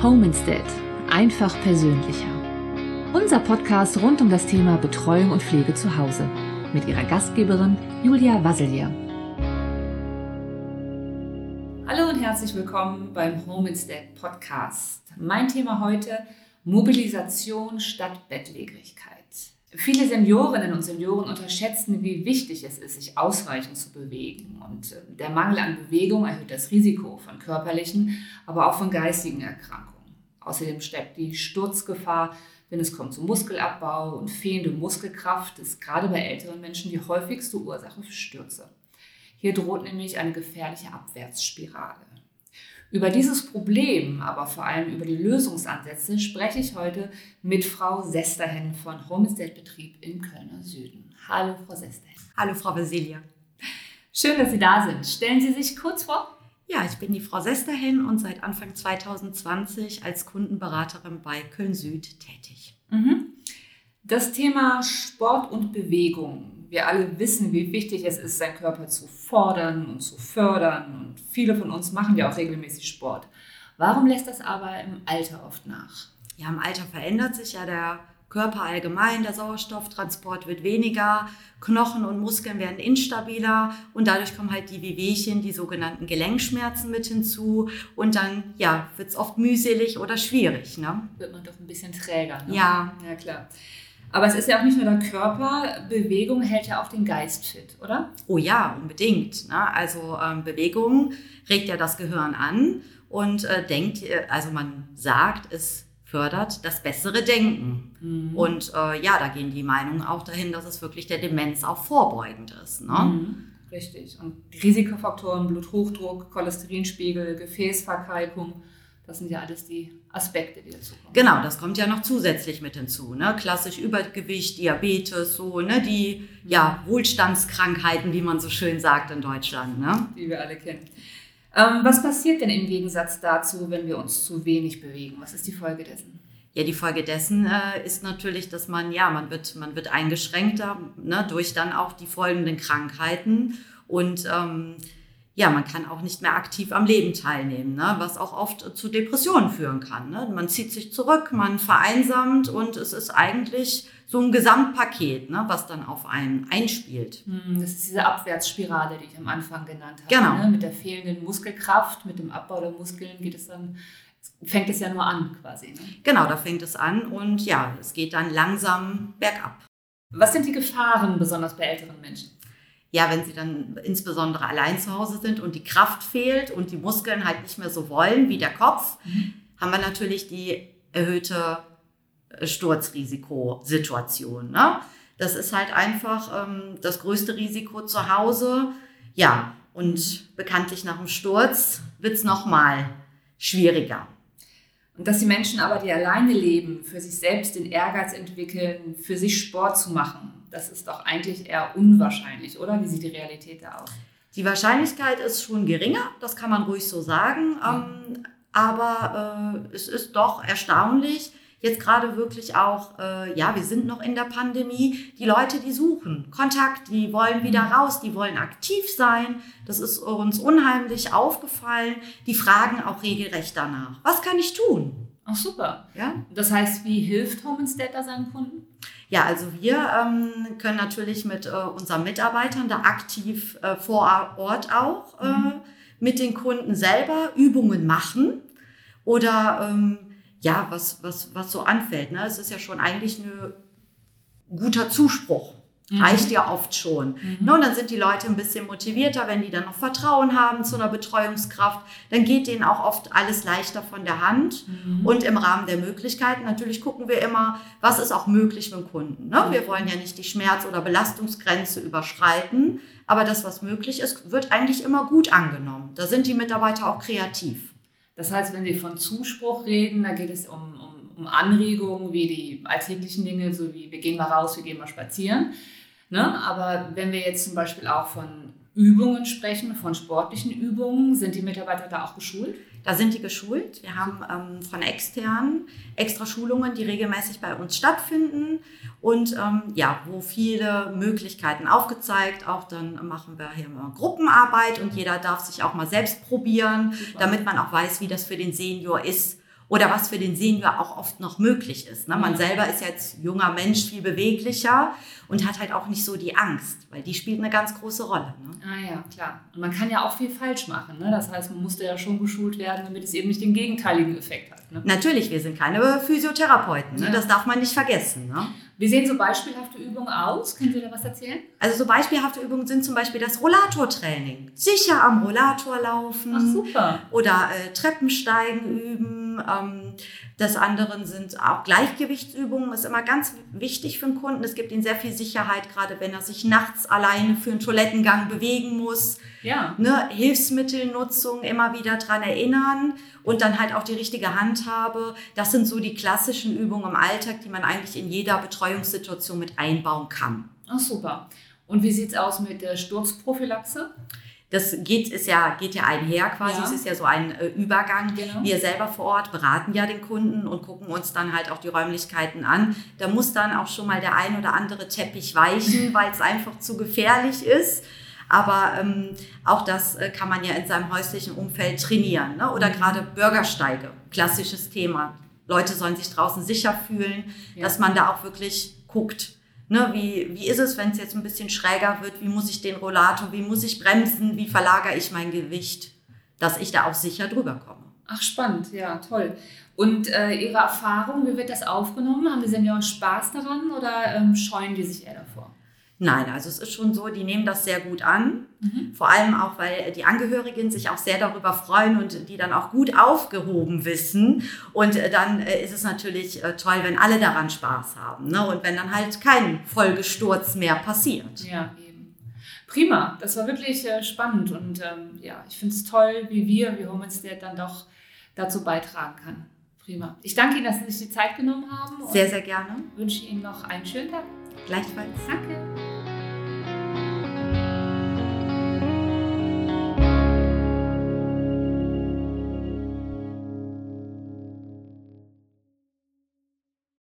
Home Instead. Einfach persönlicher. Unser Podcast rund um das Thema Betreuung und Pflege zu Hause. Mit ihrer Gastgeberin Julia Wasselier. Hallo und herzlich willkommen beim Home Instead Podcast. Mein Thema heute Mobilisation statt Bettlägerigkeit. Viele Seniorinnen und Senioren unterschätzen, wie wichtig es ist, sich ausreichend zu bewegen. Und äh, der Mangel an Bewegung erhöht das Risiko von körperlichen, aber auch von geistigen Erkrankungen. Außerdem steckt die Sturzgefahr, wenn es kommt zu Muskelabbau und fehlende Muskelkraft, ist gerade bei älteren Menschen die häufigste Ursache für Stürze. Hier droht nämlich eine gefährliche Abwärtsspirale. Über dieses Problem, aber vor allem über die Lösungsansätze spreche ich heute mit Frau Sesterhen von Homestead Betrieb im Kölner Süden. Hallo, Frau Sesterhen. Hallo, Frau Vasilia. Schön, dass Sie da sind. Stellen Sie sich kurz vor. Ja, ich bin die Frau Sesterhen und seit Anfang 2020 als Kundenberaterin bei Köln Süd tätig. Mhm. Das Thema Sport und Bewegung wir alle wissen, wie wichtig es ist, seinen Körper zu fordern und zu fördern. Und viele von uns machen ja auch regelmäßig Sport. Warum lässt das aber im Alter oft nach? Ja, im Alter verändert sich ja der Körper allgemein, der Sauerstofftransport wird weniger, Knochen und Muskeln werden instabiler und dadurch kommen halt die Wehwehchen, die sogenannten Gelenkschmerzen mit hinzu und dann ja, wird es oft mühselig oder schwierig. Ne? Wird man doch ein bisschen träger. Ne? Ja. Ja, klar. Aber es ist ja auch nicht nur der Körper, Bewegung hält ja auch den Geist fit, oder? Oh ja, unbedingt. Ne? Also ähm, Bewegung regt ja das Gehirn an und äh, denkt, äh, also man sagt, es fördert das bessere Denken. Mhm. Und äh, ja, da gehen die Meinungen auch dahin, dass es wirklich der Demenz auch vorbeugend ist. Ne? Mhm. Richtig. Und Risikofaktoren, Bluthochdruck, Cholesterinspiegel, Gefäßverkalkung, das sind ja alles die Aspekte, die dazu kommen. Genau, das kommt ja noch zusätzlich mit hinzu. Ne? Klassisch Übergewicht, Diabetes, so, ne? die ja, Wohlstandskrankheiten, wie man so schön sagt in Deutschland. Ne? Die wir alle kennen. Ähm, was passiert denn im Gegensatz dazu, wenn wir uns zu wenig bewegen? Was ist die Folge dessen? Ja, die Folge dessen äh, ist natürlich, dass man, ja, man wird, man wird eingeschränkter ne, durch dann auch die folgenden Krankheiten und ähm, ja, man kann auch nicht mehr aktiv am Leben teilnehmen, ne? was auch oft zu Depressionen führen kann. Ne? Man zieht sich zurück, man vereinsamt und es ist eigentlich so ein Gesamtpaket, ne? was dann auf einen einspielt. Hm, das ist diese Abwärtsspirale, die ich am Anfang genannt habe. Genau. Ne? Mit der fehlenden Muskelkraft, mit dem Abbau der Muskeln geht es dann fängt es ja nur an quasi. Ne? Genau, da fängt es an und ja, es geht dann langsam bergab. Was sind die Gefahren besonders bei älteren Menschen? Ja, wenn sie dann insbesondere allein zu Hause sind und die Kraft fehlt und die Muskeln halt nicht mehr so wollen wie der Kopf, mhm. haben wir natürlich die erhöhte äh, Sturzrisikosituation. Ne? Das ist halt einfach ähm, das größte Risiko zu Hause. Ja, und bekanntlich nach dem Sturz wird es nochmal schwieriger. Und dass die Menschen aber, die alleine leben, für sich selbst den Ehrgeiz entwickeln, für sich Sport zu machen, das ist doch eigentlich eher unwahrscheinlich, oder? Wie sieht die Realität da aus? Die Wahrscheinlichkeit ist schon geringer, das kann man ruhig so sagen. Ähm, aber äh, es ist doch erstaunlich, jetzt gerade wirklich auch, äh, ja, wir sind noch in der Pandemie, die Leute, die suchen Kontakt, die wollen wieder mhm. raus, die wollen aktiv sein. Das ist uns unheimlich aufgefallen. Die fragen auch regelrecht danach. Was kann ich tun? Ach super. Ja? Das heißt, wie hilft Home Instead da seinen Kunden? Ja, also wir ähm, können natürlich mit äh, unseren Mitarbeitern da aktiv äh, vor Ort auch äh, mhm. mit den Kunden selber Übungen machen oder ähm, ja, was, was, was so anfällt. Ne? Es ist ja schon eigentlich ein guter Zuspruch. Mhm. Reicht ja oft schon. Mhm. Ne, und dann sind die Leute ein bisschen motivierter, wenn die dann noch Vertrauen haben zu einer Betreuungskraft. Dann geht denen auch oft alles leichter von der Hand. Mhm. Und im Rahmen der Möglichkeiten, natürlich gucken wir immer, was ist auch möglich mit dem Kunden. Ne? Wir wollen ja nicht die Schmerz- oder Belastungsgrenze überschreiten. Aber das, was möglich ist, wird eigentlich immer gut angenommen. Da sind die Mitarbeiter auch kreativ. Das heißt, wenn Sie von Zuspruch reden, da geht es um, um, Anregungen wie die alltäglichen Dinge, so wie wir gehen mal raus, wir gehen mal spazieren. Ne? Aber wenn wir jetzt zum Beispiel auch von Übungen sprechen, von sportlichen Übungen, sind die Mitarbeiter da auch geschult? Da sind die geschult. Wir haben ähm, von externen extra Schulungen, die regelmäßig bei uns stattfinden und ähm, ja, wo viele Möglichkeiten aufgezeigt. Auch dann machen wir hier mal Gruppenarbeit und jeder darf sich auch mal selbst probieren, Super. damit man auch weiß, wie das für den Senior ist oder was für den Senior auch oft noch möglich ist. Ne? Man Ja. selber ist jetzt junger Mensch, viel beweglicher und hat halt auch nicht so die Angst, weil die spielt eine ganz große Rolle. Ne? Ah ja, klar. Und man kann ja auch viel falsch machen. Ne? Das heißt, man musste ja schon geschult werden, damit es eben nicht den gegenteiligen Effekt hat. Ne? Natürlich, wir sind keine Physiotherapeuten, ne? Ja. das darf man nicht vergessen. Ne? Wie sehen so beispielhafte Übungen aus? Können Sie da was erzählen? Also so beispielhafte Übungen sind zum Beispiel das Rollatortraining. Sicher am Rollator laufen. Ach super. oder äh, Treppensteigen üben. Ähm, des anderen sind auch Gleichgewichtsübungen. Ist immer ganz wichtig für den Kunden. Es gibt ihm sehr viel Sicherheit, gerade wenn er sich nachts alleine für einen Toilettengang bewegen muss. Ja. Ne? Hilfsmittelnutzung immer wieder dran erinnern und dann halt auch die richtige Handhabe. Das sind so die klassischen Übungen im Alltag, die man eigentlich in jeder Betreuungssituation mit einbauen kann. Ach super. Und wie sieht es aus mit der Sturzprophylaxe? Das geht, ist ja, geht ja einher quasi. Ja. Es ist ja so ein äh, Übergang. Genau. Wir selber vor Ort beraten ja den Kunden und gucken uns dann halt auch die Räumlichkeiten an. Da muss dann auch schon mal der ein oder andere Teppich weichen, weil es einfach zu gefährlich ist. Aber ähm, auch das äh, kann man ja in seinem häuslichen Umfeld trainieren. Ne? Oder Mhm. gerade Bürgersteige, klassisches Thema. Leute sollen sich draußen sicher fühlen, Ja. dass man da auch wirklich guckt. Ne, wie, wie ist es, wenn es jetzt ein bisschen schräger wird? Wie muss ich den Rollator, wie muss ich bremsen? Wie verlagere ich mein Gewicht, dass ich da auch sicher drüber komme? Ach spannend, ja, toll. Und äh, Ihre Erfahrung, wie wird das aufgenommen? Haben die Senioren Spaß daran oder ähm, scheuen die sich eher davor? Nein, also es ist schon so, die nehmen das sehr gut an. Mhm. Vor allem auch, weil die Angehörigen sich auch sehr darüber freuen und die dann auch gut aufgehoben wissen. Und äh, dann äh, ist es natürlich äh, toll, wenn alle daran Spaß haben. Ne? Und wenn dann halt kein Folgesturz mehr passiert. Ja, eben. Prima, das war wirklich spannend und ähm, ja, ich finde es toll, wie wir, wie Home Instead dann doch dazu beitragen kann. Prima. Ich danke Ihnen, dass Sie sich die Zeit genommen haben Sehr, sehr gerne. wünsche Ihnen noch einen schönen Tag. Gleichfalls. Danke.